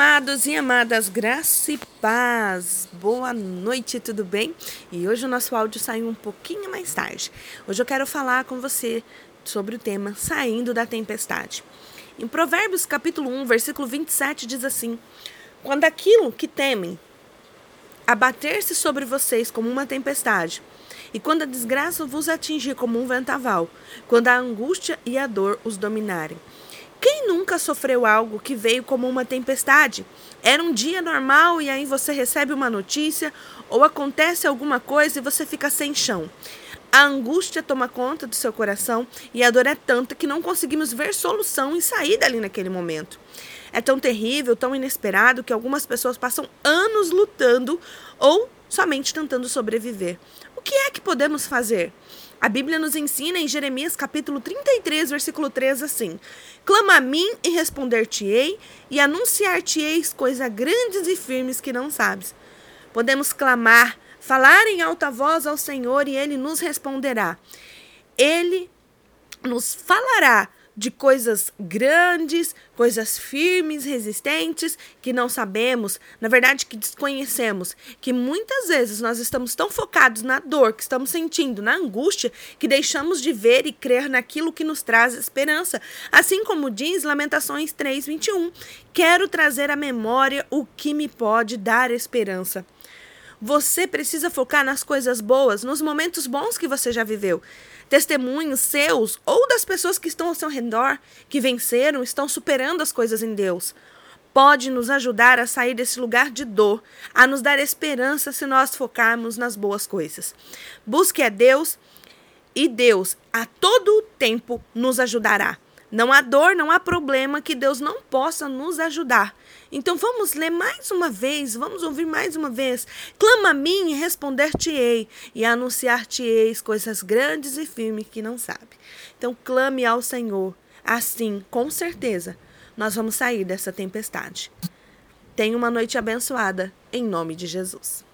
Amados e amadas, graça e paz. Boa noite, tudo bem? E hoje o nosso áudio saiu um pouquinho mais tarde. Hoje eu quero falar com você sobre o tema Saindo da Tempestade. Em Provérbios capítulo 1, versículo 27 diz assim: Quando aquilo que temem abater-se sobre vocês como uma tempestade, e quando a desgraça vos atingir como um ventaval, quando a angústia e a dor os dominarem, quem nunca sofreu algo que veio como uma tempestade? Era um dia normal e aí você recebe uma notícia ou acontece alguma coisa e você fica sem chão. A angústia toma conta do seu coração e a dor é tanta que não conseguimos ver solução e sair dali naquele momento. É tão terrível, tão inesperado que algumas pessoas passam anos lutando ou somente tentando sobreviver. O que é que podemos fazer? A Bíblia nos ensina em Jeremias capítulo 33, versículo 3 assim: Clama a mim e responder-te-ei, e anunciar-te-eis coisas grandes e firmes que não sabes. Podemos clamar, falar em alta voz ao Senhor e ele nos responderá. Ele nos falará de coisas grandes, coisas firmes, resistentes, que não sabemos, na verdade que desconhecemos, que muitas vezes nós estamos tão focados na dor que estamos sentindo, na angústia, que deixamos de ver e crer naquilo que nos traz esperança. Assim como diz Lamentações 3:21, quero trazer à memória o que me pode dar esperança. Você precisa focar nas coisas boas, nos momentos bons que você já viveu. Testemunhos seus ou das pessoas que estão ao seu redor, que venceram, estão superando as coisas em Deus. Pode nos ajudar a sair desse lugar de dor, a nos dar esperança se nós focarmos nas boas coisas. Busque a Deus e Deus a todo tempo nos ajudará. Não há dor, não há problema que Deus não possa nos ajudar. Então vamos ler mais uma vez, vamos ouvir mais uma vez. Clama a mim e responder-te-ei, e anunciar-te-eis coisas grandes e firmes que não sabe. Então clame ao Senhor. Assim, com certeza, nós vamos sair dessa tempestade. Tenha uma noite abençoada, em nome de Jesus.